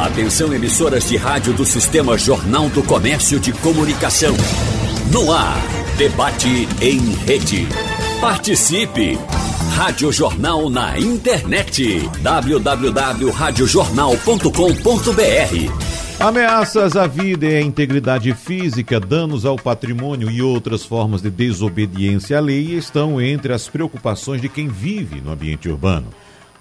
Atenção emissoras de rádio do Sistema Jornal do Comércio de Comunicação. No ar, debate em rede. Participe! Rádio Jornal na internet. www.radiojornal.com.br Ameaças à vida e à integridade física, danos ao patrimônio e outras formas de desobediência à lei estão entre as preocupações de quem vive no ambiente urbano.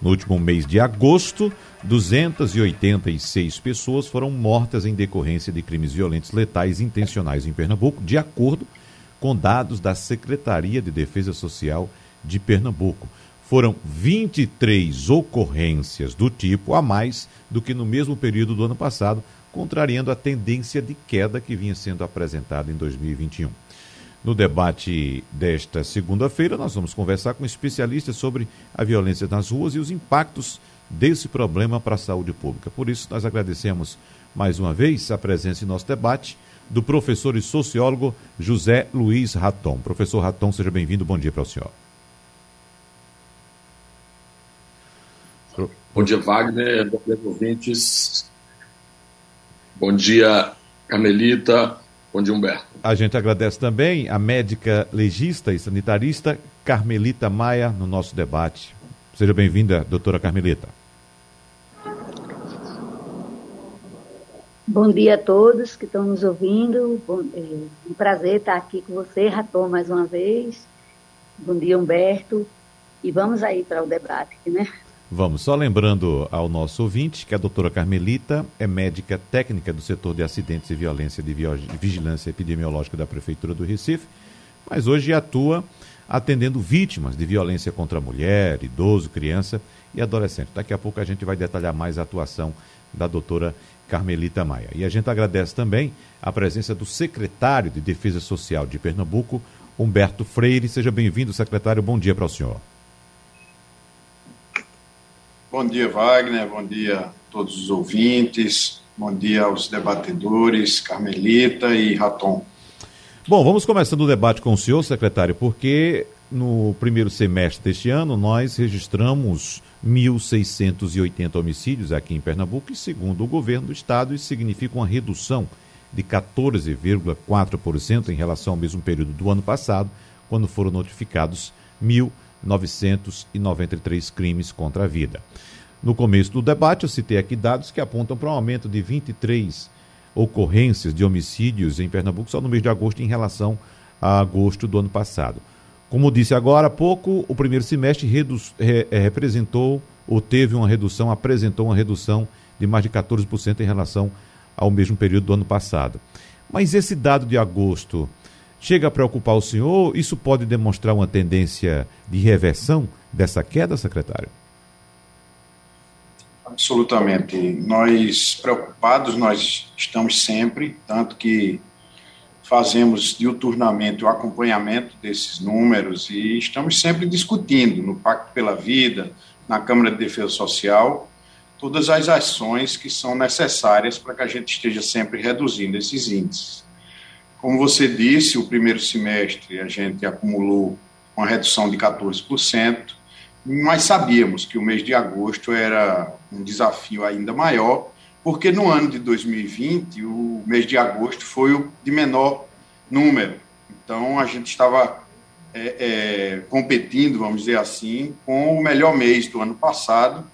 No último mês de agosto, 286 pessoas foram mortas em decorrência de crimes violentos letais intencionais em Pernambuco, de acordo com dados da Secretaria de Defesa Social de Pernambuco. Foram 23 ocorrências do tipo a mais do que no mesmo período do ano passado, contrariando a tendência de queda que vinha sendo apresentada em 2021. No debate desta segunda-feira, nós vamos conversar com especialistas sobre a violência nas ruas e os impactos desse problema para a saúde pública. Por isso, nós agradecemos mais uma vez a presença em nosso debate do professor e sociólogo José Luiz Raton. Professor Raton, seja bem-vindo. Bom dia para o senhor. Bom dia, Wagner. Bom dia, ouvintes. Bom dia, Carmelita. Bom dia, Humberto. A gente agradece também a médica legista e sanitarista Carmelita Maia no nosso debate. Seja bem-vinda, doutora Carmelita. Bom dia a todos que estão nos ouvindo. Bom, é um prazer estar aqui com você, Raton, mais uma vez. Bom dia, Humberto. E vamos aí para o debate, né? Vamos, só lembrando ao nosso ouvinte que a doutora Carmelita é médica técnica do setor de acidentes e violência de vigilância epidemiológica da Prefeitura do Recife, mas hoje atua atendendo vítimas de violência contra mulher, idoso, criança e adolescente. Daqui a pouco a gente vai detalhar mais a atuação da doutora Carmelita Maia. E a gente agradece também a presença do secretário de Defesa Social de Pernambuco, Humberto Freire. Seja bem-vindo, secretário. Bom dia para o senhor. Bom dia, Wagner. Bom dia a todos os ouvintes. Bom dia aos debatedores, Carmelita e Raton. Bom, vamos começando o debate com o senhor, secretário, porque no primeiro semestre deste ano nós registramos 1.680 homicídios aqui em Pernambuco e, segundo o governo do estado, isso significa uma redução de 14,4% em relação ao mesmo período do ano passado, quando foram notificados 1.000 993 crimes contra a vida. No começo do debate, eu citei aqui dados que apontam para um aumento de 23 ocorrências de homicídios em Pernambuco só no mês de agosto em relação a agosto do ano passado. Como disse agora há pouco, o primeiro semestre re, é, representou ou teve uma redução, apresentou uma redução de mais de 14% em relação ao mesmo período do ano passado. Mas esse dado de agosto chega a preocupar o senhor? Isso pode demonstrar uma tendência de reversão dessa queda, secretário? Absolutamente. Nós preocupados, nós estamos sempre, tanto que fazemos diuturnamente o acompanhamento desses números e estamos sempre discutindo no Pacto pela Vida, na Câmara de Defesa Social, todas as ações que são necessárias para que a gente esteja sempre reduzindo esses índices. Como você disse, o primeiro semestre a gente acumulou uma redução de 14%, mas sabíamos que o mês de agosto era um desafio ainda maior, porque no ano de 2020 o mês de agosto foi o de menor número. Então a gente estava é, é, competindo, vamos dizer assim, com o melhor mês do ano passado,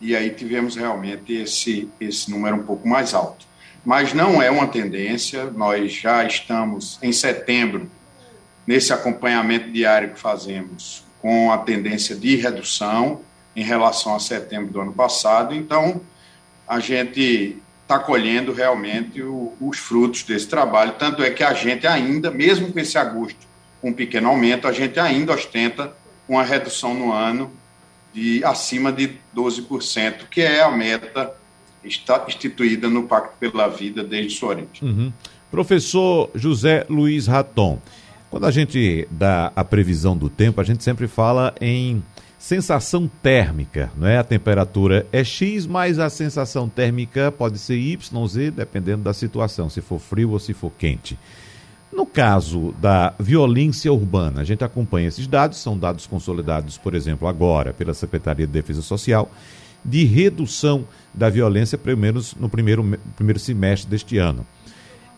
e aí tivemos realmente esse, esse número um pouco mais alto mas não é uma tendência. Nós já estamos em setembro, nesse acompanhamento diário que fazemos, com a tendência de redução em relação a setembro do ano passado. Então, a gente está colhendo realmente o, os frutos desse trabalho. Tanto é que a gente ainda, mesmo com esse agosto, um pequeno aumento, a gente ainda ostenta uma redução no ano de acima de 12%, que é a meta está instituída no Pacto pela Vida desde sua origem. Uhum. Professor José Luiz Raton, quando a gente dá a previsão do tempo, a gente sempre fala em sensação térmica, não é? A temperatura é X, mas a sensação térmica pode ser Y, Z, dependendo da situação, se for frio ou se for quente. No caso da violência urbana, a gente acompanha esses dados, são dados consolidados, por exemplo, agora pela Secretaria de Defesa Social, de redução da violência, pelo menos no primeiro, primeiro semestre deste ano.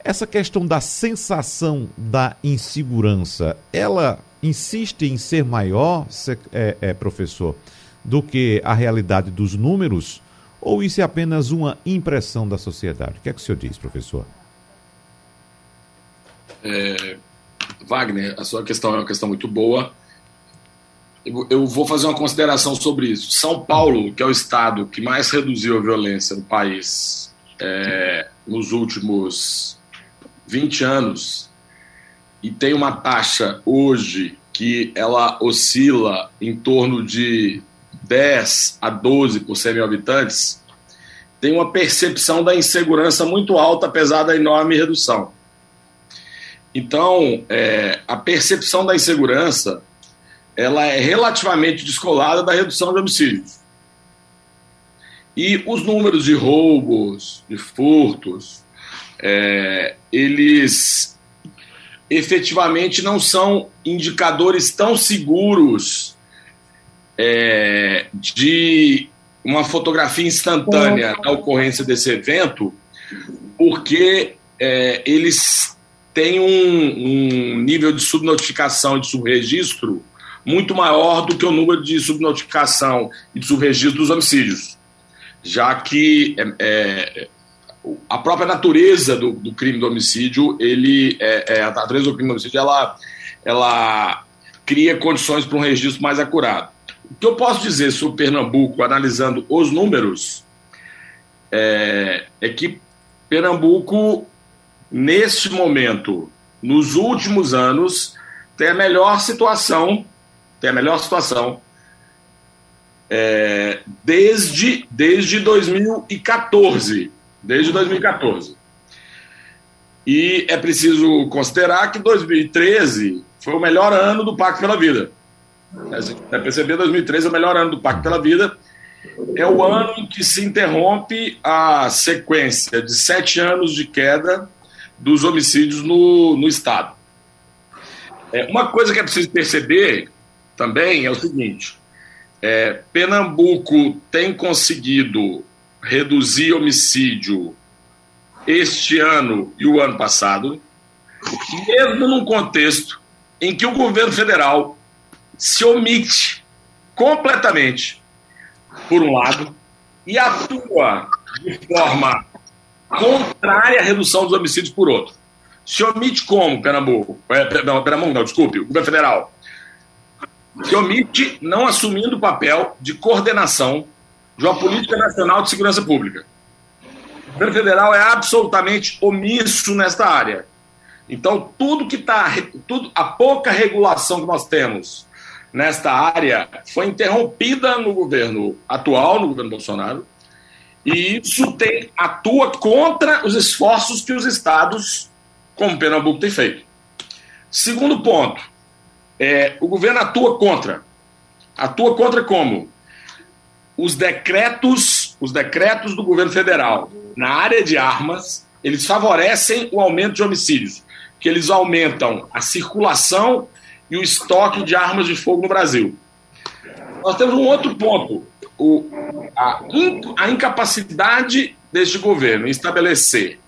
Essa questão da sensação da insegurança, ela insiste em ser maior, é, é, professor, do que a realidade dos números? Ou isso é apenas uma impressão da sociedade? O que é que o senhor diz, professor? É, Wagner, a sua questão é uma questão muito boa. Eu vou fazer uma consideração sobre isso. São Paulo, que é o estado que mais reduziu a violência no país é, nos últimos 20 anos, e tem uma taxa hoje que ela oscila em torno de 10 a 12 por 100 mil habitantes, tem uma percepção da insegurança muito alta, apesar da enorme redução. Então, é, a percepção da insegurança ela é relativamente descolada da redução de homicídios. E os números de roubos, de furtos, é, eles efetivamente não são indicadores tão seguros é, de uma fotografia instantânea da ocorrência desse evento, porque é, eles têm um, um nível de subnotificação de subregistro muito maior do que o número de subnotificação e de subregistro dos homicídios, já que é, é, a própria natureza do, do, crime do homicídio, ele, é, é, a natureza do crime do homicídio, ela, ela cria condições para um registro mais acurado. O que eu posso dizer sobre Pernambuco, analisando os números, é, é que Pernambuco, neste momento, nos últimos anos, tem a melhor situação tem a melhor situação é, desde, desde 2014. Desde 2014. E é preciso considerar que 2013 foi o melhor ano do Pacto pela Vida. Você perceber 2013 é o melhor ano do Pacto pela Vida. É o ano em que se interrompe a sequência de sete anos de queda dos homicídios no, no Estado. É, uma coisa que é preciso perceber também é o seguinte: é, Pernambuco tem conseguido reduzir homicídio este ano e o ano passado, mesmo num contexto em que o governo federal se omite completamente, por um lado, e atua de forma contrária à redução dos homicídios por outro. Se omite como, Pernambuco? É, Pernambuco, não, desculpe, o governo federal que omite não assumindo o papel de coordenação de uma política nacional de segurança pública. O governo federal é absolutamente omisso nesta área. Então, tudo que está. A pouca regulação que nós temos nesta área foi interrompida no governo atual, no governo Bolsonaro, e isso tem, atua contra os esforços que os estados, como Pernambuco, têm feito. Segundo ponto, é, o governo atua contra. Atua contra como? Os decretos, os decretos do governo federal na área de armas, eles favorecem o aumento de homicídios, que eles aumentam a circulação e o estoque de armas de fogo no Brasil. Nós temos um outro ponto, o, a, a incapacidade deste governo em estabelecer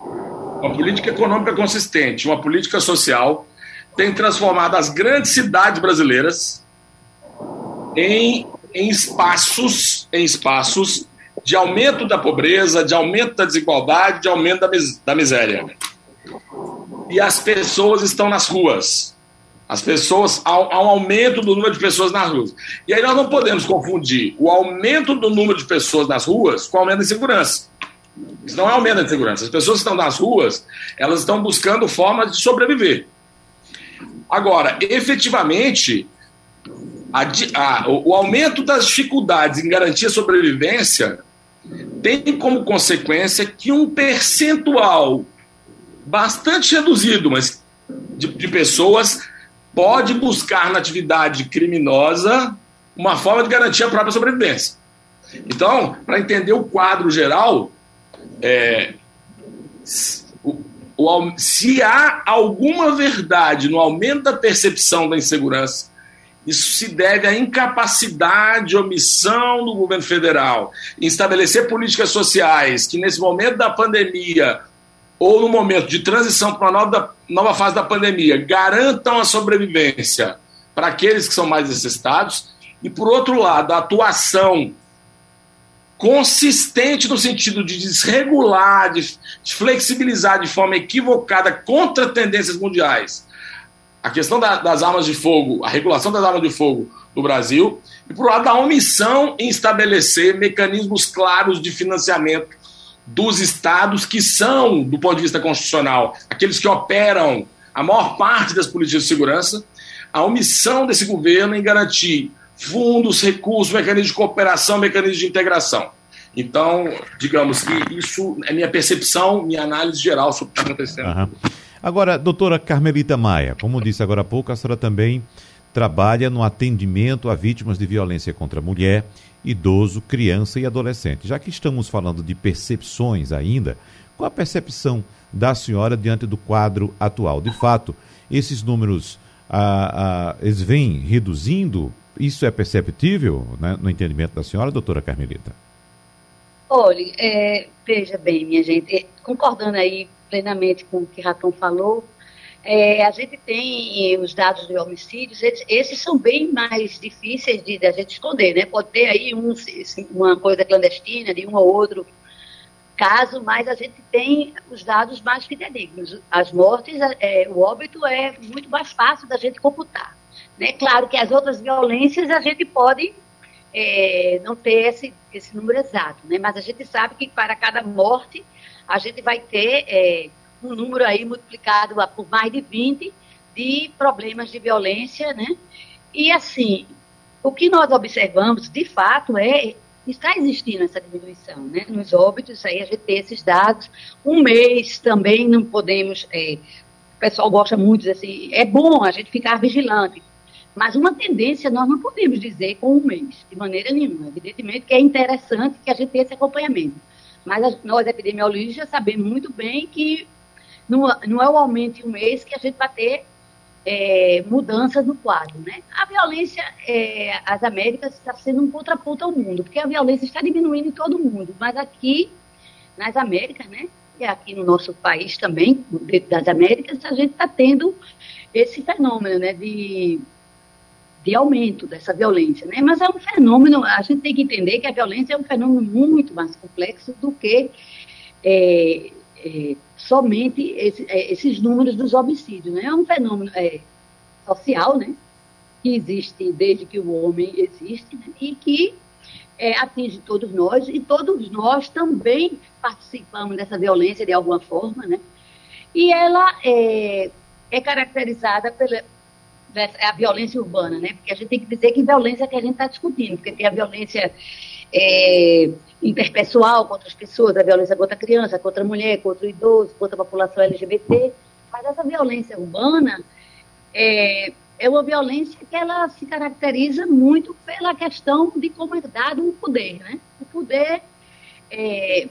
uma política econômica consistente, uma política social tem transformado as grandes cidades brasileiras em, em espaços, em espaços de aumento da pobreza, de aumento da desigualdade, de aumento da, mis da miséria. E as pessoas estão nas ruas. As pessoas, há, um aumento do número de pessoas nas ruas. E aí nós não podemos confundir o aumento do número de pessoas nas ruas com o aumento da insegurança. Isso não é aumento da insegurança. As pessoas que estão nas ruas, elas estão buscando formas de sobreviver. Agora, efetivamente, a, a, o aumento das dificuldades em garantir a sobrevivência tem como consequência que um percentual bastante reduzido, mas de, de pessoas pode buscar na atividade criminosa uma forma de garantir a própria sobrevivência. Então, para entender o quadro geral, é, se há alguma verdade no aumento da percepção da insegurança Isso se deve à incapacidade, omissão do governo federal em estabelecer políticas sociais que, nesse momento da pandemia, ou no momento de transição para uma nova, nova fase da pandemia, garantam a sobrevivência para aqueles que são mais necessitados, e, por outro lado, a atuação consistente no sentido de desregular, de, flexibilizar de forma equivocada contra tendências mundiais a questão da, das armas de fogo, a regulação das armas de fogo no Brasil, e por lado da omissão em estabelecer mecanismos claros de financiamento dos estados que são, do ponto de vista constitucional, aqueles que operam a maior parte das políticas de segurança, a omissão desse governo em garantir fundos, recursos, mecanismos de cooperação, mecanismos de integração. Então, digamos que isso é minha percepção, minha análise geral sobre o que está acontecendo. Uhum. Agora, doutora Carmelita Maia, como disse agora há pouco, a senhora também trabalha no atendimento a vítimas de violência contra a mulher, idoso, criança e adolescente. Já que estamos falando de percepções ainda, qual a percepção da senhora diante do quadro atual? De fato, esses números ah, eles vêm reduzindo? Isso é perceptível né, no entendimento da senhora, doutora Carmelita? Olha, é, veja bem, minha gente, concordando aí plenamente com o que Ratão falou, é, a gente tem os dados de homicídios, esses, esses são bem mais difíceis de, de, a gente esconder, né? Pode ter aí um, uma coisa clandestina de um ou outro caso, mas a gente tem os dados mais fidedignos. As mortes, é, o óbito é muito mais fácil da gente computar. Né? Claro que as outras violências a gente pode é, não ter esse, esse número exato, né? mas a gente sabe que para cada morte a gente vai ter é, um número aí multiplicado por mais de 20 de problemas de violência, né? E assim, o que nós observamos, de fato, é está existindo essa diminuição, né? Nos óbitos, aí a gente tem esses dados. Um mês também não podemos. É, o pessoal gosta muito de assim, é bom a gente ficar vigilante, mas uma tendência nós não podemos dizer com um mês, de maneira nenhuma. Evidentemente que é interessante que a gente tenha esse acompanhamento. Mas nós, epidemiologistas, sabemos muito bem que não, não é o aumento em um mês que a gente vai ter é, no quadro. Né? A violência, é, as Américas, está sendo um contraponto ao mundo, porque a violência está diminuindo em todo mundo, mas aqui, nas Américas, né, e aqui no nosso país também, dentro das Américas, a gente está tendo esse fenômeno né, de de aumento dessa violência, né? Mas é um fenômeno, a gente tem que entender que a violência é um fenômeno muito mais complexo do que é, é, somente esse, é, esses números dos homicídios, né? É um fenômeno é, social, né? Que existe desde que o homem existe né? e que é, atinge todos nós e todos nós também participamos dessa violência de alguma forma, né? E ela é, é caracterizada pela, a violência urbana, né? Porque a gente tem que dizer que violência que a gente está discutindo, porque tem a violência é, interpessoal contra as pessoas, a violência contra a criança, contra a mulher, contra o idoso, contra a população LGBT, mas essa violência urbana é, é uma violência que ela se caracteriza muito pela questão de como é dado o poder, né? O poder, é,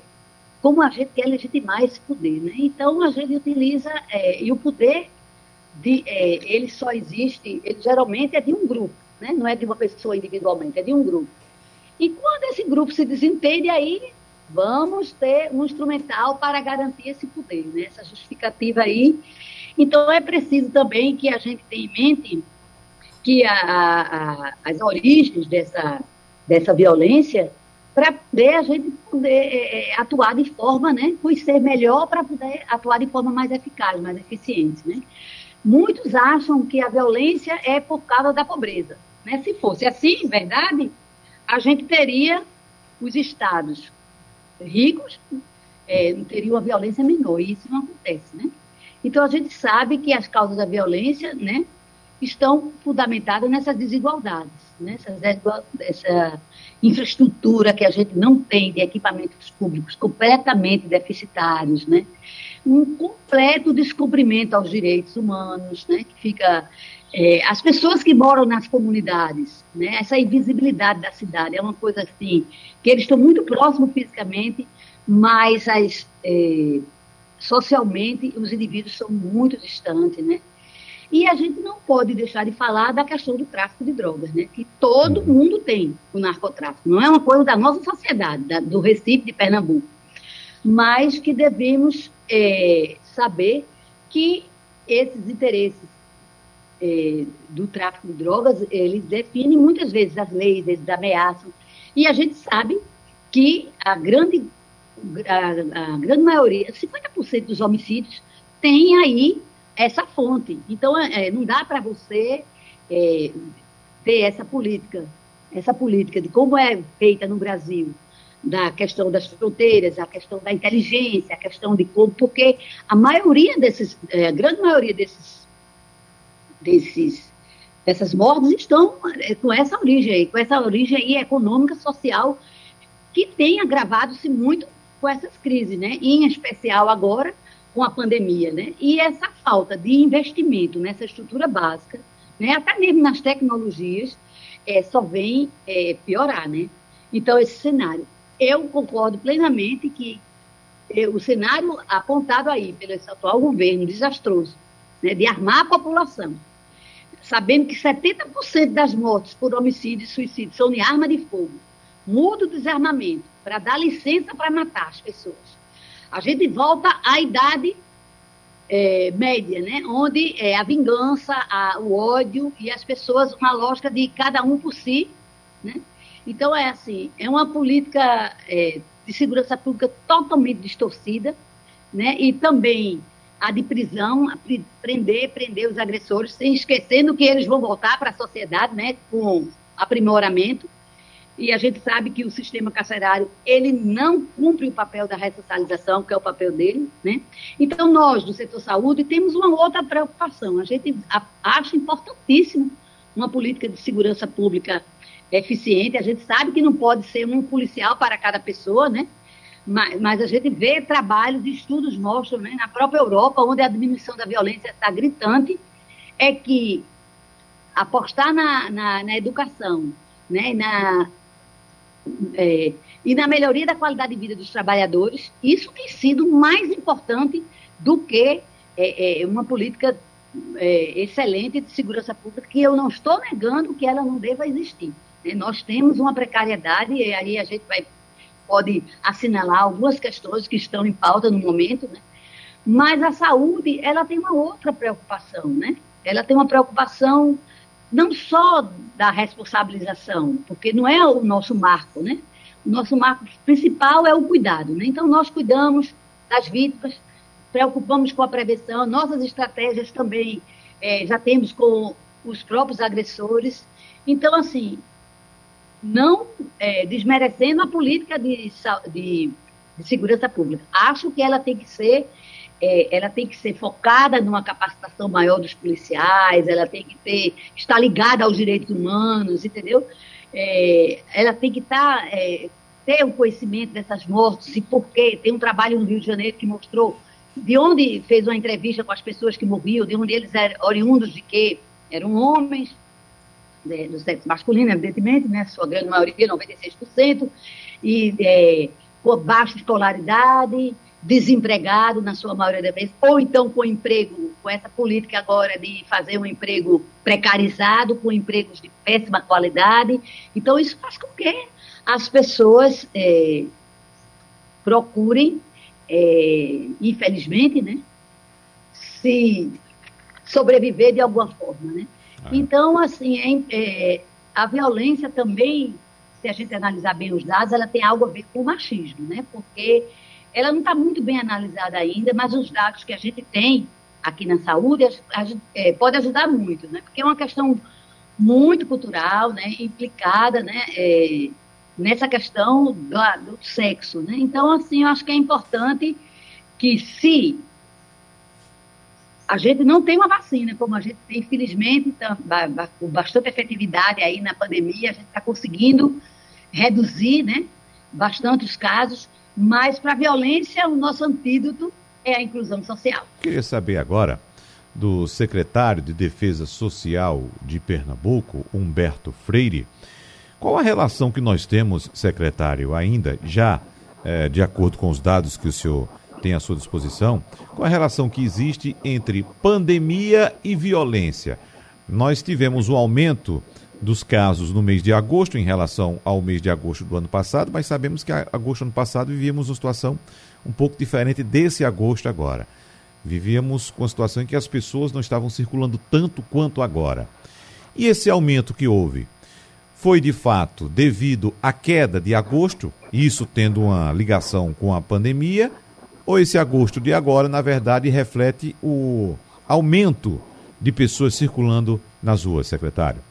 como a gente quer legitimar esse poder, né? Então, a gente utiliza, é, e o poder de, é, ele só existe, ele geralmente é de um grupo, né? não é de uma pessoa individualmente, é de um grupo. E quando esse grupo se desentende, aí vamos ter um instrumental para garantir esse poder, né? essa justificativa aí. Então é preciso também que a gente tenha em mente que a, a, as origens dessa, dessa violência para poder a gente poder é, é, atuar de forma, né, ser melhor para poder atuar de forma mais eficaz, mais eficiente, né? Muitos acham que a violência é por causa da pobreza. Né? Se fosse assim, verdade, a gente teria os estados ricos, é, teria uma violência menor, e isso não acontece. Né? Então, a gente sabe que as causas da violência né, estão fundamentadas nessas desigualdades, nessa né? essa infraestrutura que a gente não tem de equipamentos públicos completamente deficitários, né? um completo descumprimento aos direitos humanos, né, que fica é, as pessoas que moram nas comunidades, né, essa invisibilidade da cidade é uma coisa assim que eles estão muito próximos fisicamente, mas as, é, socialmente os indivíduos são muito distantes, né? E a gente não pode deixar de falar da questão do tráfico de drogas, né? Que todo uhum. mundo tem o narcotráfico. Não é uma coisa da nossa sociedade, da, do Recife, de Pernambuco. Mas que devemos é, saber que esses interesses é, do tráfico de drogas, eles definem muitas vezes as leis, eles ameaçam. E a gente sabe que a grande, a, a grande maioria, 50% dos homicídios, tem aí essa fonte. Então, é, não dá para você é, ter essa política, essa política de como é feita no Brasil, da questão das fronteiras, a questão da inteligência, a questão de como, porque a maioria desses, é, a grande maioria desses, desses, dessas mortes estão é, com essa origem aí, com essa origem aí econômica, social, que tem agravado-se muito com essas crises, né? Em especial agora com a pandemia, né? E essa falta de investimento nessa estrutura básica, né? Até mesmo nas tecnologias, é, só vem é, piorar, né? Então esse cenário, eu concordo plenamente que é, o cenário apontado aí pelo atual governo desastroso, né? De armar a população, sabendo que 70% das mortes por homicídio e suicídio são de arma de fogo, muda o desarmamento para dar licença para matar as pessoas a gente volta à idade é, média, né? onde é a vingança, a, o ódio e as pessoas, uma lógica de cada um por si. Né? Então, é assim, é uma política é, de segurança pública totalmente distorcida, né? e também a de prisão, a prender, prender os agressores, sem esquecendo que eles vão voltar para a sociedade né? com aprimoramento e a gente sabe que o sistema carcerário ele não cumpre o papel da ressocialização, que é o papel dele, né? Então nós do setor saúde temos uma outra preocupação. A gente acha importantíssimo uma política de segurança pública eficiente. A gente sabe que não pode ser um policial para cada pessoa, né? Mas, mas a gente vê trabalhos estudos mostram, né, na própria Europa, onde a diminuição da violência está gritante, é que apostar na, na, na educação, né, na é, e na melhoria da qualidade de vida dos trabalhadores, isso tem sido mais importante do que é, é, uma política é, excelente de segurança pública, que eu não estou negando que ela não deva existir. Né? Nós temos uma precariedade, e aí a gente vai, pode assinalar algumas questões que estão em pauta no momento, né? mas a saúde ela tem uma outra preocupação, né? ela tem uma preocupação não só da responsabilização, porque não é o nosso marco, né? O nosso marco principal é o cuidado, né? Então, nós cuidamos das vítimas, preocupamos com a prevenção, nossas estratégias também é, já temos com os próprios agressores. Então, assim, não é, desmerecendo a política de, de, de segurança pública. Acho que ela tem que ser é, ela tem que ser focada numa capacitação maior dos policiais, ela tem que ter, estar ligada aos direitos humanos, entendeu? É, ela tem que estar, tá, é, ter o um conhecimento dessas mortes e por quê. Tem um trabalho no Rio de Janeiro que mostrou de onde fez uma entrevista com as pessoas que morriam, de onde eles eram oriundos de quê? Eram homens, né, do sexo masculino, evidentemente, né, sua grande maioria, 96%, e é, por baixa escolaridade, desempregado na sua maioria das vezes, ou então com emprego, com essa política agora de fazer um emprego precarizado, com empregos de péssima qualidade. Então, isso faz com que as pessoas é, procurem, é, infelizmente, né, se sobreviver de alguma forma, né? Ah. Então, assim, é, é, a violência também, se a gente analisar bem os dados, ela tem algo a ver com o machismo, né? Porque ela não está muito bem analisada ainda, mas os dados que a gente tem aqui na saúde a, a, é, pode ajudar muito, né? Porque é uma questão muito cultural, né? Implicada, né? É, nessa questão do, do sexo, né? Então, assim, eu acho que é importante que se a gente não tem uma vacina, como a gente tem, infelizmente, tá, com bastante efetividade aí na pandemia, a gente está conseguindo reduzir, né? Bastante os casos, mas para a violência, o nosso antídoto é a inclusão social. Queria saber agora do secretário de Defesa Social de Pernambuco, Humberto Freire, qual a relação que nós temos, secretário, ainda já é, de acordo com os dados que o senhor tem à sua disposição, qual a relação que existe entre pandemia e violência. Nós tivemos um aumento dos casos no mês de agosto em relação ao mês de agosto do ano passado, mas sabemos que agosto do ano passado vivíamos uma situação um pouco diferente desse agosto agora. Vivíamos com a situação em que as pessoas não estavam circulando tanto quanto agora. E esse aumento que houve foi de fato devido à queda de agosto, isso tendo uma ligação com a pandemia, ou esse agosto de agora, na verdade, reflete o aumento de pessoas circulando nas ruas, secretário?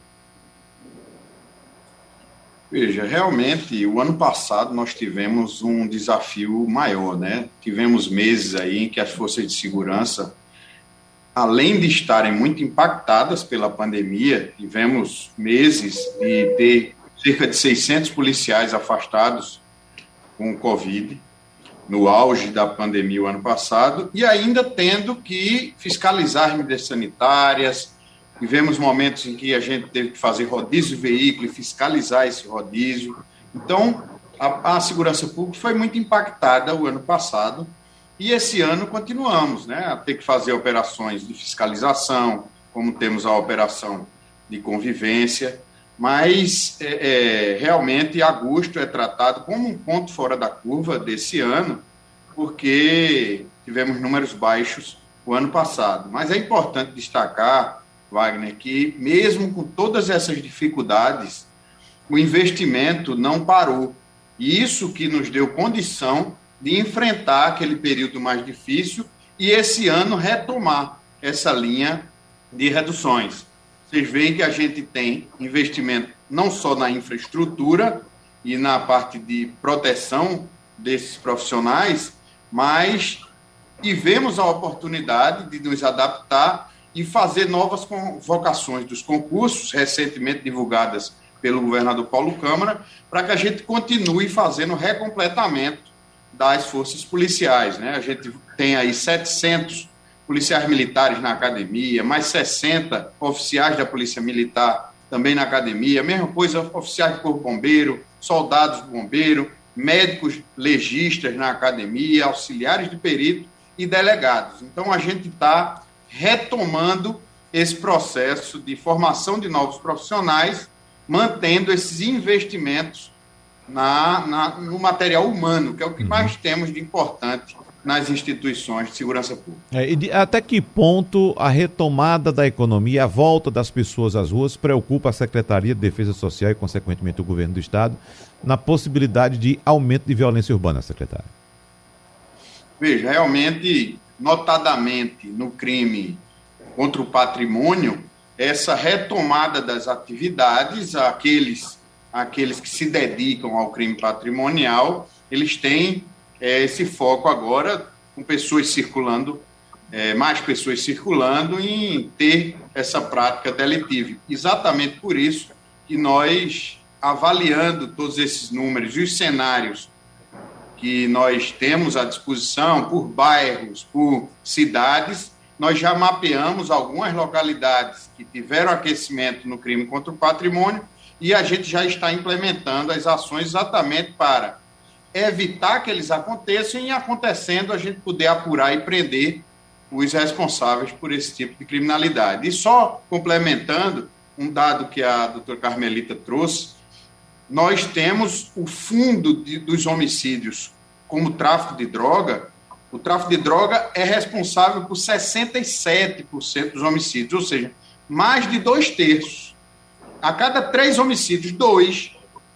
Veja, realmente, o ano passado nós tivemos um desafio maior, né? Tivemos meses aí em que as forças de segurança, além de estarem muito impactadas pela pandemia, tivemos meses de ter cerca de 600 policiais afastados com o Covid, no auge da pandemia o ano passado, e ainda tendo que fiscalizar medidas sanitárias, Tivemos momentos em que a gente teve que fazer rodízio de veículo e fiscalizar esse rodízio. Então, a, a, segurança pública foi muito impactada o ano passado e esse ano continuamos né, a ter que fazer operações de fiscalização, como temos a operação de convivência, mas é, é, realmente agosto é tratado como um ponto fora da curva desse ano, porque tivemos números baixos o ano passado. Mas é importante destacar Wagner, que mesmo com todas essas dificuldades, o investimento não parou. E isso que nos deu condição de enfrentar aquele período mais difícil e esse ano retomar essa linha de reduções. Vocês veem que a gente tem investimento não só na infraestrutura e na parte de proteção desses profissionais, mas tivemos a oportunidade de nos adaptar e fazer novas convocações dos concursos recentemente divulgadas pelo governador Paulo Câmara, para que a gente continue fazendo recompletamento das forças policiais. Né? A gente tem aí 700 policiais militares na academia, mais 60 oficiais da Polícia Militar também na academia, mesma coisa oficiais de corpo bombeiro, soldados do bombeiro, médicos legistas na academia, auxiliares de perito e delegados. Então a gente está retomando esse processo de formação de novos profissionais, mantendo esses investimentos na, na no material humano, que é o que uhum. mais temos de importante nas instituições de segurança pública. É, e de, até que ponto a retomada da economia, a volta das pessoas às ruas, preocupa a Secretaria de Defesa Social e, consequentemente, o governo do Estado na possibilidade de aumento de violência urbana, secretário? Veja, realmente notadamente no crime contra o patrimônio, essa retomada das atividades, aqueles, aqueles que se dedicam ao crime patrimonial, eles têm é, esse foco agora com pessoas circulando, é, mais pessoas circulando em ter essa prática delitiva. Exatamente por isso que nós, avaliando todos esses números e os cenários que nós temos à disposição por bairros, por cidades, nós já mapeamos algumas localidades que tiveram aquecimento no crime contra o patrimônio e a gente já está implementando as ações exatamente para evitar que eles aconteçam e acontecendo a gente poder apurar e prender os responsáveis por esse tipo de criminalidade. E só complementando um dado que a doutora Carmelita trouxe, nós temos o fundo de, dos homicídios como tráfico de droga, o tráfico de droga é responsável por 67% dos homicídios, ou seja, mais de dois terços. A cada três homicídios, dois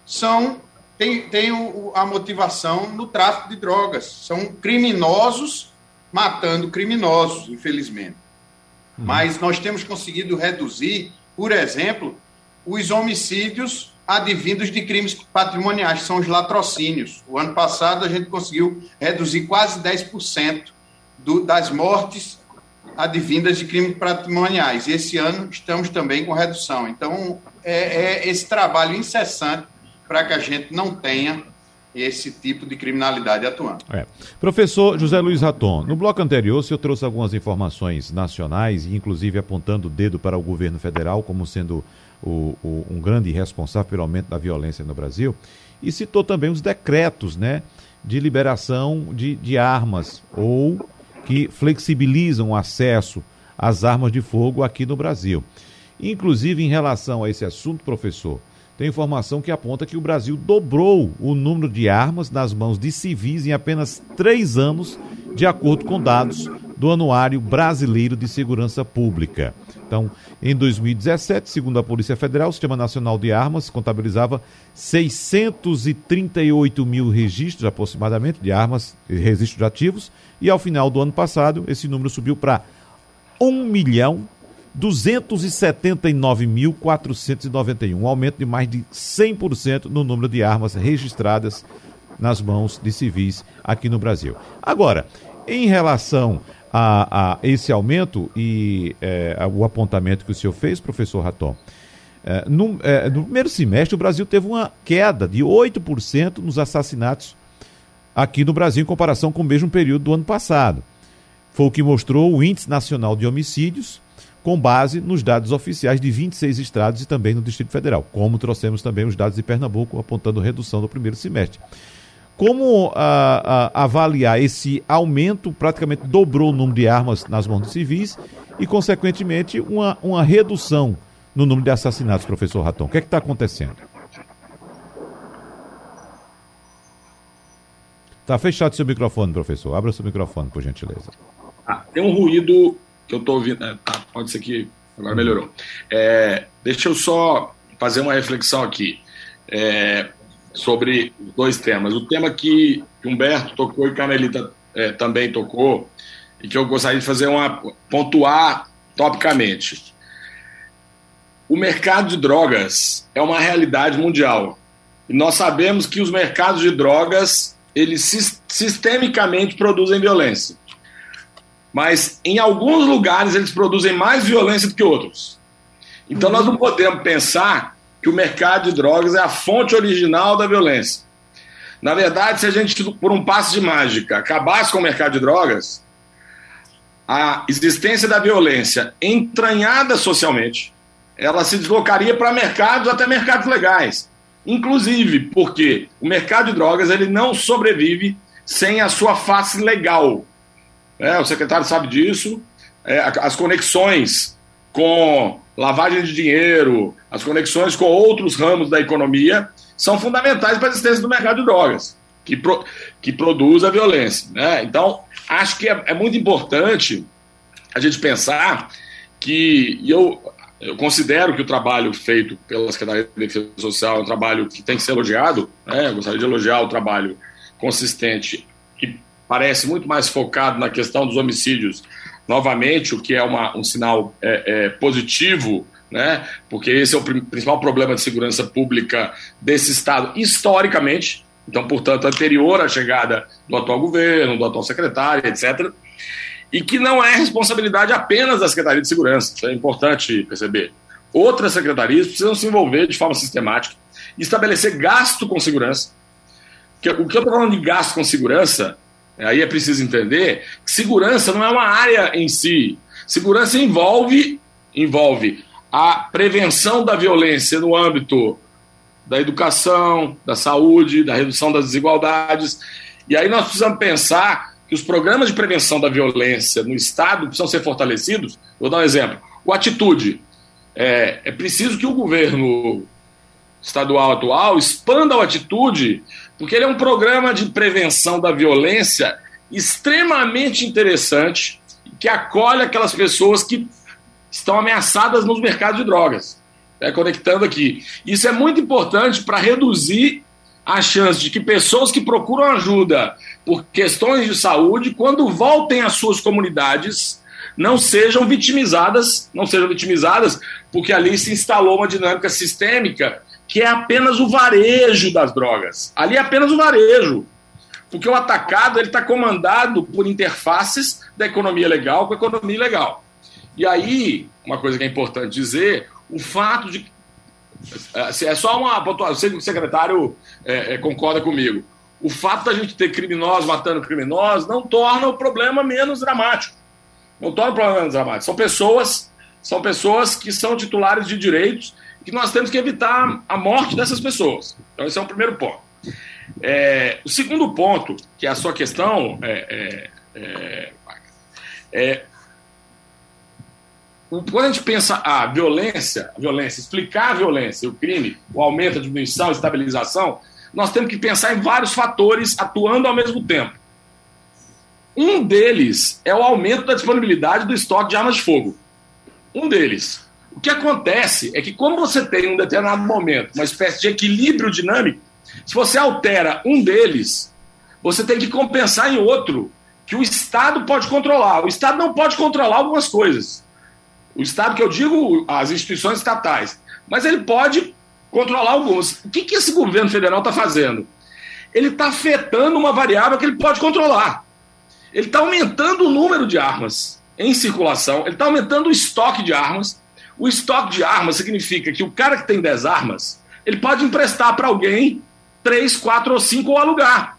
são tem, tem o, a motivação no tráfico de drogas. São criminosos matando criminosos, infelizmente. Uhum. Mas nós temos conseguido reduzir, por exemplo, os homicídios advindos de crimes patrimoniais, que são os latrocínios. O ano passado a gente conseguiu reduzir quase 10% do, das mortes advindas de crimes patrimoniais. E esse ano estamos também com redução. Então, é, é esse trabalho incessante para que a gente não tenha esse tipo de criminalidade atuando. É. Professor José Luiz Raton, no bloco anterior o senhor trouxe algumas informações nacionais, inclusive apontando o dedo para o governo federal como sendo o, o, um grande responsável pelo aumento da violência no Brasil, e citou também os decretos, né? de liberação de, de armas ou que flexibilizam o acesso às armas de fogo aqui no Brasil. Inclusive, em relação a esse assunto, professor, tem informação que aponta que o Brasil dobrou o número de armas nas mãos de civis em apenas três anos, de acordo com dados do Anuário Brasileiro de Segurança Pública. Então, em 2017, segundo a Polícia Federal, o Sistema Nacional de Armas contabilizava 638 mil registros aproximadamente de armas, registros ativos, e ao final do ano passado, esse número subiu para 1 milhão 279.491, um aumento de mais de 100% no número de armas registradas nas mãos de civis aqui no Brasil. Agora, em relação a, a esse aumento e é, o apontamento que o senhor fez, professor Raton, é, no, é, no, primeiro semestre o Brasil teve uma queda de 8% nos assassinatos aqui no Brasil em comparação com o mesmo período do ano passado. Foi o que mostrou o Índice Nacional de Homicídios, com base nos dados oficiais de 26 estados e também no Distrito Federal, como trouxemos também os dados de Pernambuco apontando redução no primeiro semestre. Como ah, ah, avaliar esse aumento, praticamente dobrou o número de armas nas mãos de civis e, consequentemente, uma, uma redução no número de assassinatos, professor Raton? O que é está acontecendo? Está fechado seu microfone, professor. Abra seu microfone, por gentileza. Ah, tem um ruído que eu estou ouvindo. É, tá, pode ser que agora melhorou. É, deixa eu só fazer uma reflexão aqui é, sobre dois temas. O tema que Humberto tocou e Carmelita é, também tocou, e que eu gostaria de fazer uma. pontuar topicamente. O mercado de drogas é uma realidade mundial. E nós sabemos que os mercados de drogas, eles sistemicamente produzem violência mas em alguns lugares eles produzem mais violência do que outros. Então nós não podemos pensar que o mercado de drogas é a fonte original da violência. Na verdade, se a gente, por um passo de mágica, acabasse com o mercado de drogas, a existência da violência entranhada socialmente, ela se deslocaria para mercados, até mercados legais. Inclusive porque o mercado de drogas ele não sobrevive sem a sua face legal. É, o secretário sabe disso. É, as conexões com lavagem de dinheiro, as conexões com outros ramos da economia são fundamentais para a existência do mercado de drogas, que, pro, que produz a violência. Né? Então, acho que é, é, muito importante a gente pensar que, e eu, eu considero que o trabalho feito pela Secretaria de Defesa Social é um trabalho que tem que ser elogiado, né? eu gostaria de elogiar o trabalho consistente parece muito mais focado na questão dos homicídios, novamente, o que é uma, um sinal é, é, positivo, né? porque esse é o principal problema de segurança pública desse Estado, historicamente, então, portanto, anterior à chegada do atual governo, do atual secretário, etc., e que não é responsabilidade apenas da Secretaria de Segurança, isso é importante perceber. Outras secretarias precisam se envolver de forma sistemática estabelecer gasto com segurança. O que eu estou falando de gasto com segurança Aí é preciso entender que segurança não é uma área em si. Segurança envolve, envolve a prevenção da violência no âmbito da educação, da saúde, da redução das desigualdades. E aí nós precisamos pensar que os programas de prevenção da violência no Estado precisam ser fortalecidos. Vou dar um exemplo. O Atitude. É, é preciso que o governo estadual atual expanda o Atitude porque ele é um programa de prevenção da violência extremamente interessante, que acolhe aquelas pessoas que estão ameaçadas nos mercados de drogas. Né, conectando aqui. Isso é muito importante para reduzir a chance de que pessoas que procuram ajuda por questões de saúde, quando voltem às suas comunidades, não sejam vitimizadas, não sejam vitimizadas, porque ali se instalou uma dinâmica sistêmica que é apenas o varejo das drogas. Ali é apenas o varejo. Porque o atacado está comandado por interfaces da economia legal com a economia ilegal. E aí, uma coisa que é importante dizer, o fato de. É, é só uma pontuação, o secretário é, é, concorda comigo. O fato da gente ter criminosos matando criminosos não torna o problema menos dramático. Não torna o problema menos dramático. São pessoas, são pessoas que são titulares de direitos que nós temos que evitar a morte dessas pessoas. Então, esse é o primeiro ponto. É, o segundo ponto, que é a sua questão, é, é, é, é quando a gente pensa a violência, a violência, explicar a violência, o crime, o aumento, a diminuição, a estabilização, nós temos que pensar em vários fatores atuando ao mesmo tempo. Um deles é o aumento da disponibilidade do estoque de armas de fogo. Um deles. O que acontece é que, como você tem em um determinado momento uma espécie de equilíbrio dinâmico, se você altera um deles, você tem que compensar em outro que o Estado pode controlar. O Estado não pode controlar algumas coisas. O Estado, que eu digo, as instituições estatais. Mas ele pode controlar algumas. O que, que esse governo federal está fazendo? Ele está afetando uma variável que ele pode controlar. Ele está aumentando o número de armas em circulação, ele está aumentando o estoque de armas. O estoque de armas significa que o cara que tem 10 armas, ele pode emprestar para alguém 3, 4 ou 5 ou alugar.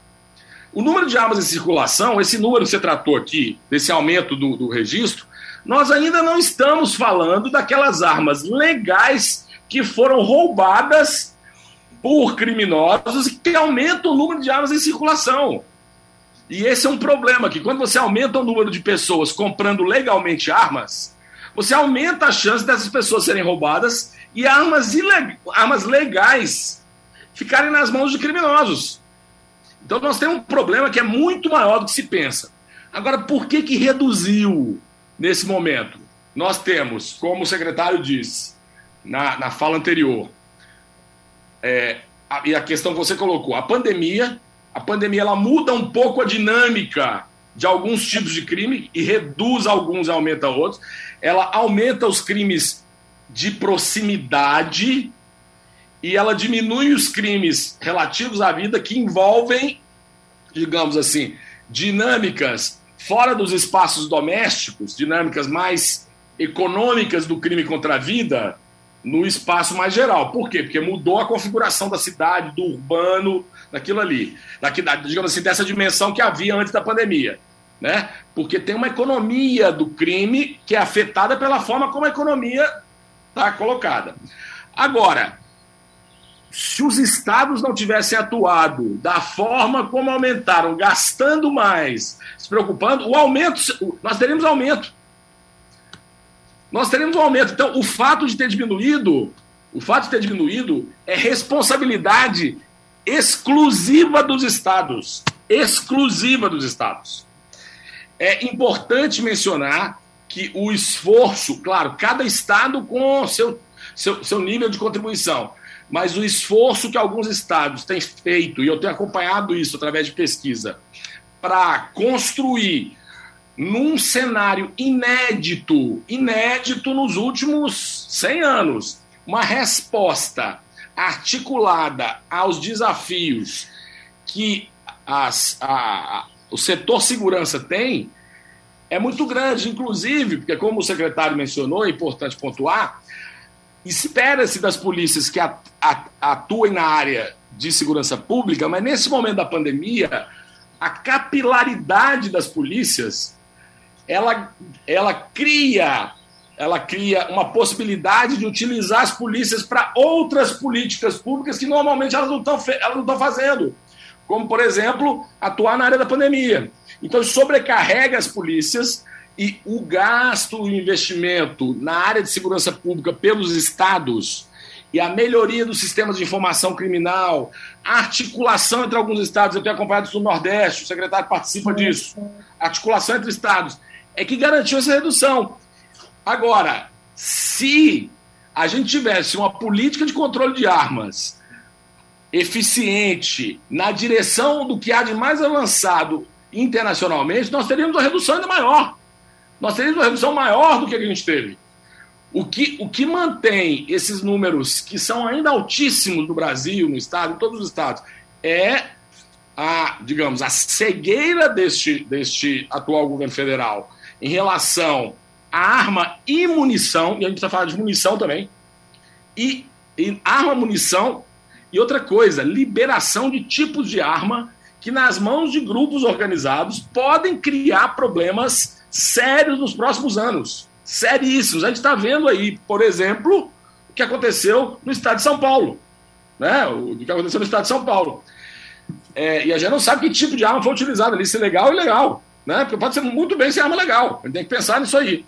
O número de armas em circulação, esse número que você tratou aqui, desse aumento do, do registro, nós ainda não estamos falando daquelas armas legais que foram roubadas por criminosos que aumentam o número de armas em circulação. E esse é um problema, que quando você aumenta o número de pessoas comprando legalmente armas, você aumenta a chance dessas pessoas serem roubadas e armas, ileg armas legais ficarem nas mãos de criminosos. Então nós temos um problema que é muito maior do que se pensa. Agora, por que, que reduziu nesse momento? Nós temos, como o secretário disse na, na fala anterior, é, a, e a questão que você colocou, a pandemia a pandemia ela muda um pouco a dinâmica de alguns tipos de crime e reduz alguns e aumenta outros. Ela aumenta os crimes de proximidade e ela diminui os crimes relativos à vida que envolvem, digamos assim, dinâmicas fora dos espaços domésticos, dinâmicas mais econômicas do crime contra a vida, no espaço mais geral. Por quê? Porque mudou a configuração da cidade, do urbano, daquilo ali, daqui, digamos assim, dessa dimensão que havia antes da pandemia. Né? Porque tem uma economia do crime que é afetada pela forma como a economia está colocada. Agora, se os estados não tivessem atuado da forma como aumentaram, gastando mais, se preocupando, o aumento, nós teríamos aumento. Nós teríamos um aumento. Então, o fato de ter diminuído, o fato de ter diminuído é responsabilidade exclusiva dos estados. Exclusiva dos estados. É importante mencionar que o esforço, claro, cada estado com seu, seu, seu nível de contribuição, mas o esforço que alguns estados têm feito, e eu tenho acompanhado isso através de pesquisa, para construir num cenário inédito, inédito nos últimos 100 anos, uma resposta articulada aos desafios que as, a, o setor segurança tem é muito grande, inclusive, porque, como o secretário mencionou, é importante pontuar, espera-se das polícias que atuem na área de segurança pública, mas nesse momento da pandemia, a capilaridade das polícias ela, ela cria ela cria uma possibilidade de utilizar as polícias para outras políticas públicas que normalmente elas não estão fazendo, como, por exemplo, atuar na área da pandemia. Então, sobrecarrega as polícias e o gasto e investimento na área de segurança pública pelos estados e a melhoria dos sistemas de informação criminal, articulação entre alguns estados, eu tenho acompanhado isso no Nordeste, o secretário participa disso, articulação entre estados, é que garantiu essa redução. Agora, se a gente tivesse uma política de controle de armas eficiente na direção do que há de mais avançado internacionalmente, nós teríamos uma redução ainda maior. Nós teríamos uma redução maior do que a gente teve. O que, o que mantém esses números, que são ainda altíssimos no Brasil, no Estado, em todos os estados, é a, digamos, a cegueira deste, deste atual governo federal em relação a arma e munição, e a gente precisa falar de munição também, e, e arma, munição, e outra coisa, liberação de tipos de arma que nas mãos de grupos organizados podem criar problemas sérios nos próximos anos. Seríssimos. A gente está vendo aí, por exemplo, o que aconteceu no estado de São Paulo. Né? O que aconteceu no estado de São Paulo. é, e a gente não sabe que tipo de arma foi utilizada ali, se legal ou ilegal. Né? Porque pode ser muito bem ser arma legal. A gente tem que pensar nisso aí.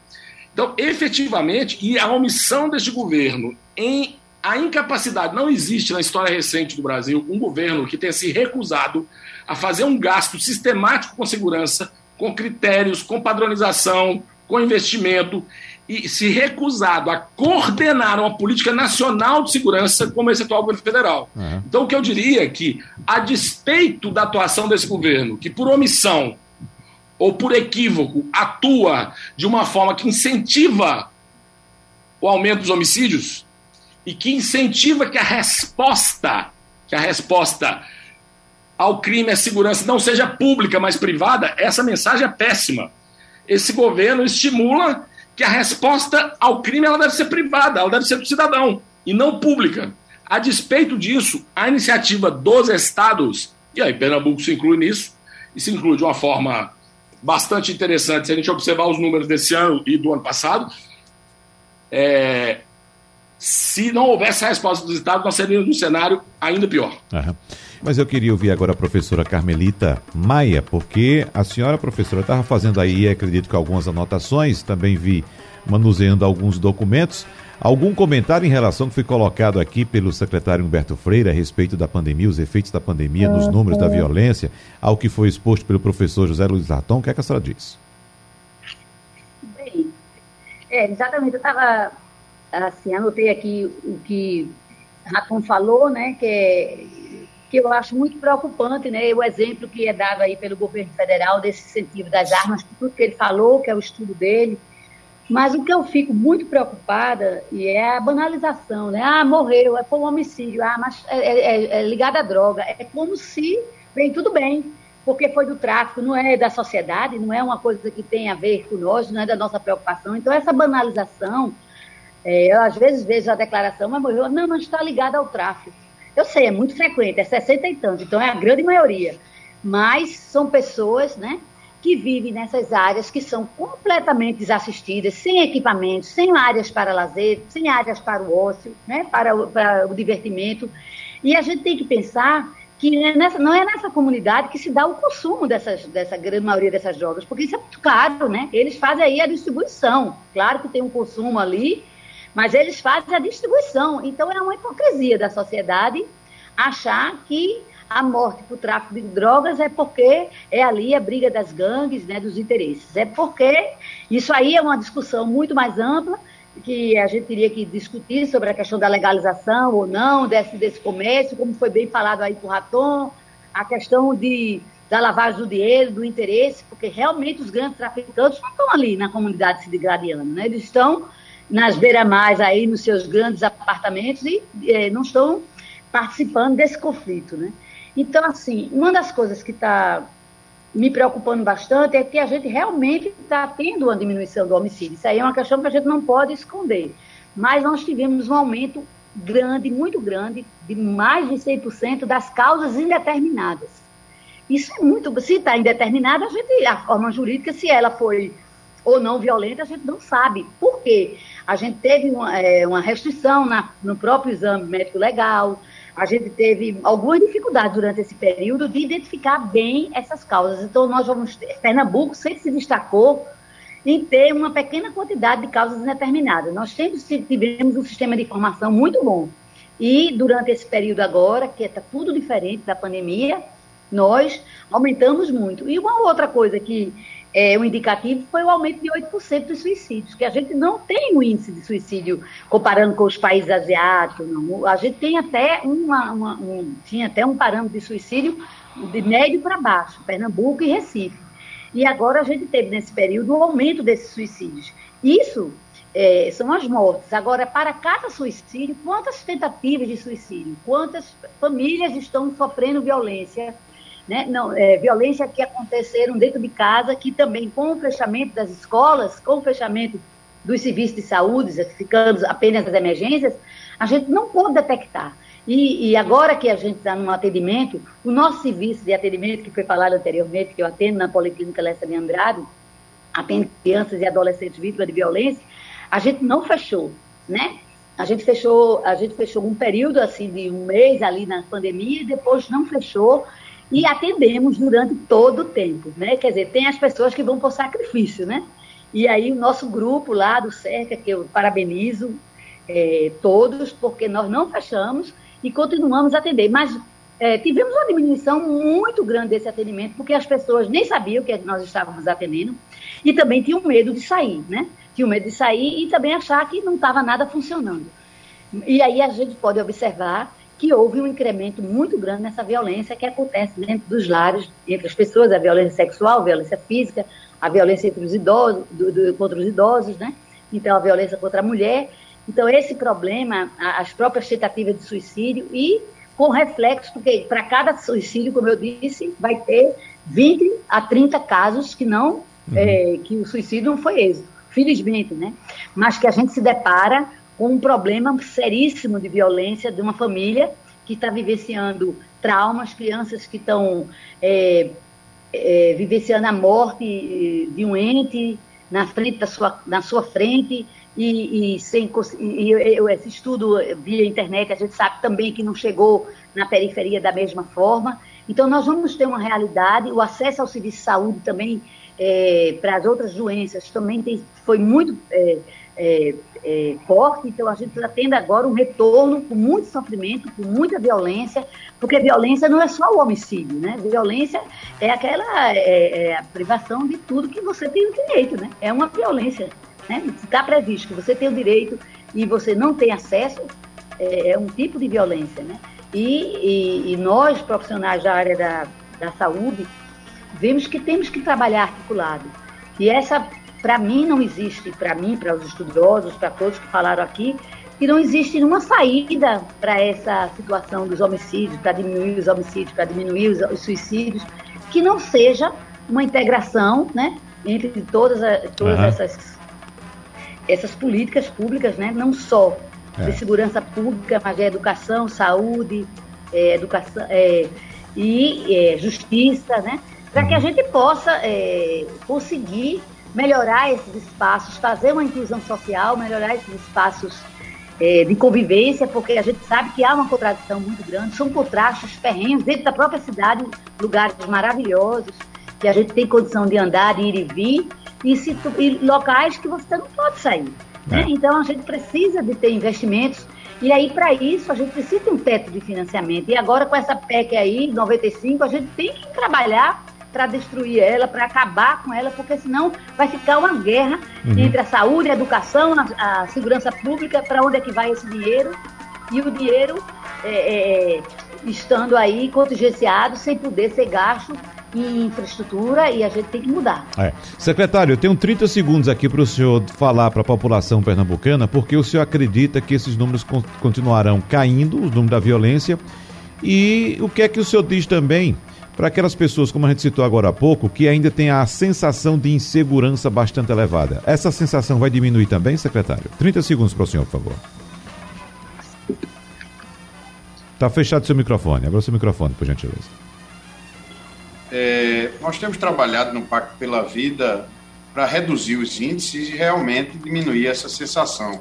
Então, efetivamente, e a omissão deste governo em a incapacidade, não existe na história recente do Brasil um governo que tenha se recusado a fazer um gasto sistemático com segurança, com critérios, com padronização, com investimento, e se recusado a coordenar uma política nacional de segurança como esse atual governo federal. Uhum. Então, o que eu diria é que, a despeito da atuação desse governo, que por omissão ou por equívoco atua de uma forma que incentiva o aumento dos homicídios e que incentiva que a resposta, que a resposta ao crime à segurança não seja pública, mas privada, essa mensagem é péssima. Esse governo estimula que a resposta ao crime ela deve ser privada, ela deve ser do cidadão e não pública. A despeito disso, a iniciativa dos estados, e aí Pernambuco se inclui nisso, e se inclui de uma forma bastante interessante, se a gente observar os números desse ano e do ano passado, é, se não houvesse a resposta dos estados, nós seríamos num cenário ainda pior. Uhum. Mas eu queria ouvir agora a professora Carmelita Maia, porque a senhora professora estava fazendo aí, acredito que algumas anotações, também vi manuseando alguns documentos. Algum comentário em relação que foi colocado aqui pelo secretário Humberto Freire a respeito da pandemia, os efeitos da pandemia nos números da violência, ao que foi exposto pelo professor José Luiz Latom? O que é que a senhora diz? Bem, é, exatamente, eu estava, assim, anotei aqui o que Raton falou, né, que é que eu acho muito preocupante, né? O exemplo que é dado aí pelo governo federal desse incentivo das armas, tudo que ele falou, que é o estudo dele. Mas o que eu fico muito preocupada e é a banalização, né? Ah, morreu, é por um homicídio, ah, mas é, é, é, é ligado à droga. É como se, bem, tudo bem, porque foi do tráfico, não é da sociedade, não é uma coisa que tem a ver com nós, não é da nossa preocupação. Então, essa banalização, é, eu às vezes vejo a declaração, mas morreu, não, mas está ligada ao tráfico. Eu sei, é muito frequente, é 60 e tanto, então é a grande maioria. Mas são pessoas, né, que vivem nessas áreas que são completamente desassistidas, sem equipamentos, sem áreas para lazer, sem áreas para o ócio, né, para, o, para o divertimento. E a gente tem que pensar que é nessa, não é nessa comunidade que se dá o consumo dessas, dessa grande maioria dessas drogas, porque isso é muito caro, né? Eles fazem aí a distribuição. Claro que tem um consumo ali, mas eles fazem a distribuição. Então é uma hipocrisia da sociedade achar que a morte por tráfico de drogas é porque é ali a briga das gangues, né, dos interesses. É porque isso aí é uma discussão muito mais ampla que a gente teria que discutir sobre a questão da legalização ou não desse, desse comércio, como foi bem falado aí por Raton, a questão de, da lavagem do dinheiro, do interesse, porque realmente os grandes traficantes não estão ali na comunidade cidigradiana, né? eles estão nas beira-mais aí, nos seus grandes apartamentos e é, não estão participando desse conflito, né? Então, assim, uma das coisas que está me preocupando bastante é que a gente realmente está tendo uma diminuição do homicídio. Isso aí é uma questão que a gente não pode esconder. Mas nós tivemos um aumento grande, muito grande, de mais de 100% das causas indeterminadas. Isso é muito. Se está indeterminada, a gente, a forma jurídica, se ela foi ou não violenta, a gente não sabe. Por quê? A gente teve uma, é, uma restrição na, no próprio exame médico legal, a gente teve alguma dificuldade durante esse período de identificar bem essas causas. Então, nós vamos. Pernambuco sempre se destacou em ter uma pequena quantidade de causas indeterminadas. Nós sempre tivemos um sistema de informação muito bom. E durante esse período agora, que está tudo diferente da pandemia, nós aumentamos muito. E uma outra coisa que é, o indicativo foi o aumento de 8% dos suicídios, que a gente não tem um índice de suicídio comparando com os países asiáticos, não. A gente tem até uma, uma um, tinha até um parâmetro de suicídio de médio para baixo, Pernambuco e Recife. E agora a gente teve nesse período um aumento desses suicídios. Isso é, são as mortes. Agora, para cada suicídio, quantas tentativas de suicídio? Quantas famílias estão sofrendo violência? Né? Não, é, violência que aconteceram dentro de casa, que também com o fechamento das escolas, com o fechamento dos serviços de saúde, ficando apenas as emergências, a gente não pôde detectar. E, e agora que a gente está no atendimento, o nosso serviço de atendimento, que foi falado anteriormente, que eu atendo na Policlínica Lessa de Andrade, atendo crianças e adolescentes vítimas de violência, a gente não fechou, né? A gente fechou, a gente fechou um período assim de um mês ali na pandemia e depois não fechou e atendemos durante todo o tempo, né? Quer dizer, tem as pessoas que vão por sacrifício, né? E aí o nosso grupo lá do Cerca, que eu parabenizo é, todos, porque nós não fechamos e continuamos a atender. Mas é, tivemos uma diminuição muito grande desse atendimento, porque as pessoas nem sabiam que nós estávamos atendendo e também tinham medo de sair, né? Tinham medo de sair e também achar que não estava nada funcionando. E aí a gente pode observar que houve um incremento muito grande nessa violência que acontece dentro dos lares, entre as pessoas, a violência sexual, a violência física, a violência entre os idosos, do, do, contra os idosos, né? Então, a violência contra a mulher. Então, esse problema, as próprias tentativas de suicídio e com reflexo, porque para cada suicídio, como eu disse, vai ter 20 a 30 casos que não, uhum. é, que o suicídio não foi êxito, felizmente, né? Mas que a gente se depara com um problema seríssimo de violência de uma família que está vivenciando traumas, crianças que estão é, é, vivenciando a morte de um ente na frente da sua, na sua frente, e, e, sem, e eu, esse estudo via internet, a gente sabe também que não chegou na periferia da mesma forma. Então, nós vamos ter uma realidade, o acesso ao serviço de saúde também, é, para as outras doenças, também tem, foi muito é, é, forte, então a gente está tendo agora um retorno com muito sofrimento, com muita violência, porque violência não é só o homicídio, né? Violência é aquela é, é a privação de tudo que você tem o direito, né? É uma violência né? Está previsto que você tem o direito e você não tem acesso, é, é um tipo de violência. Né? E, e, e, nós, profissionais da área da, da saúde, vemos que temos que trabalhar articulado. E essa, para mim, não existe, para mim, para os estudiosos, para todos que falaram aqui, que não existe nenhuma saída para essa situação dos homicídios, para diminuir os homicídios, para diminuir os, os, suicídios, que não seja uma integração né, entre todas, todas uhum. essas essas políticas públicas, né, não só é. de segurança pública, mas de educação, saúde, é, educação é, e é, justiça, né, para que a uhum. gente possa é, conseguir melhorar esses espaços, fazer uma inclusão social, melhorar esses espaços é, de convivência, porque a gente sabe que há uma contradição muito grande, são contrastes ferrenhos dentro da própria cidade, lugares maravilhosos, que a gente tem condição de andar, de ir e vir, e, se, e locais que você não pode sair. Né? É. Então a gente precisa de ter investimentos e aí, para isso, a gente precisa de um teto de financiamento. E agora, com essa PEC aí, 95, a gente tem que trabalhar para destruir ela, para acabar com ela, porque senão vai ficar uma guerra uhum. entre a saúde, a educação, a, a segurança pública, para onde é que vai esse dinheiro. E o dinheiro é, é, estando aí contingenciado, sem poder ser gasto em infraestrutura e a gente tem que mudar. É. Secretário, eu tenho 30 segundos aqui para o senhor falar para a população pernambucana, porque o senhor acredita que esses números continuarão caindo, o número da violência, e o que é que o senhor diz também para aquelas pessoas, como a gente citou agora há pouco, que ainda tem a sensação de insegurança bastante elevada. Essa sensação vai diminuir também, secretário? 30 segundos para o senhor, por favor. Está fechado seu microfone. Abra seu microfone, por gentileza. É, nós temos trabalhado no Pacto pela Vida para reduzir os índices e realmente diminuir essa sensação.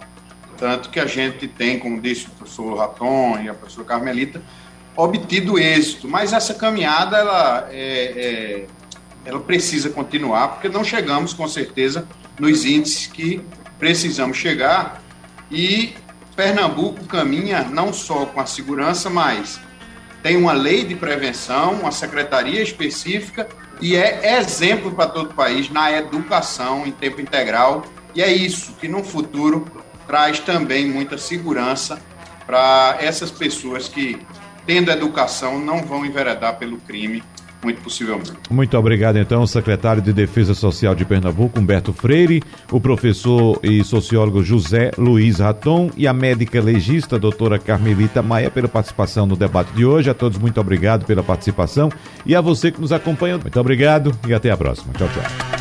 Tanto que a gente tem, como disse o professor Raton e a professora Carmelita, obtido êxito. Mas essa caminhada, ela, é, é, ela precisa continuar, porque não chegamos, com certeza, nos índices que precisamos chegar. E Pernambuco caminha não só com a segurança, mas tem uma lei de prevenção, uma secretaria específica e é exemplo para todo o país na educação em tempo integral. E é isso que no futuro traz também muita segurança para essas pessoas que, tendo educação, não vão enveredar pelo crime muito possivelmente. Muito obrigado, então, secretário de Defesa Social de Pernambuco, Humberto Freire, o professor e sociólogo José Luiz Raton e a médica legista, doutora Carmelita Maia, pela participação no debate de hoje. A todos, muito obrigado pela participação e a você que nos acompanha. Muito obrigado e até a próxima. Tchau, tchau.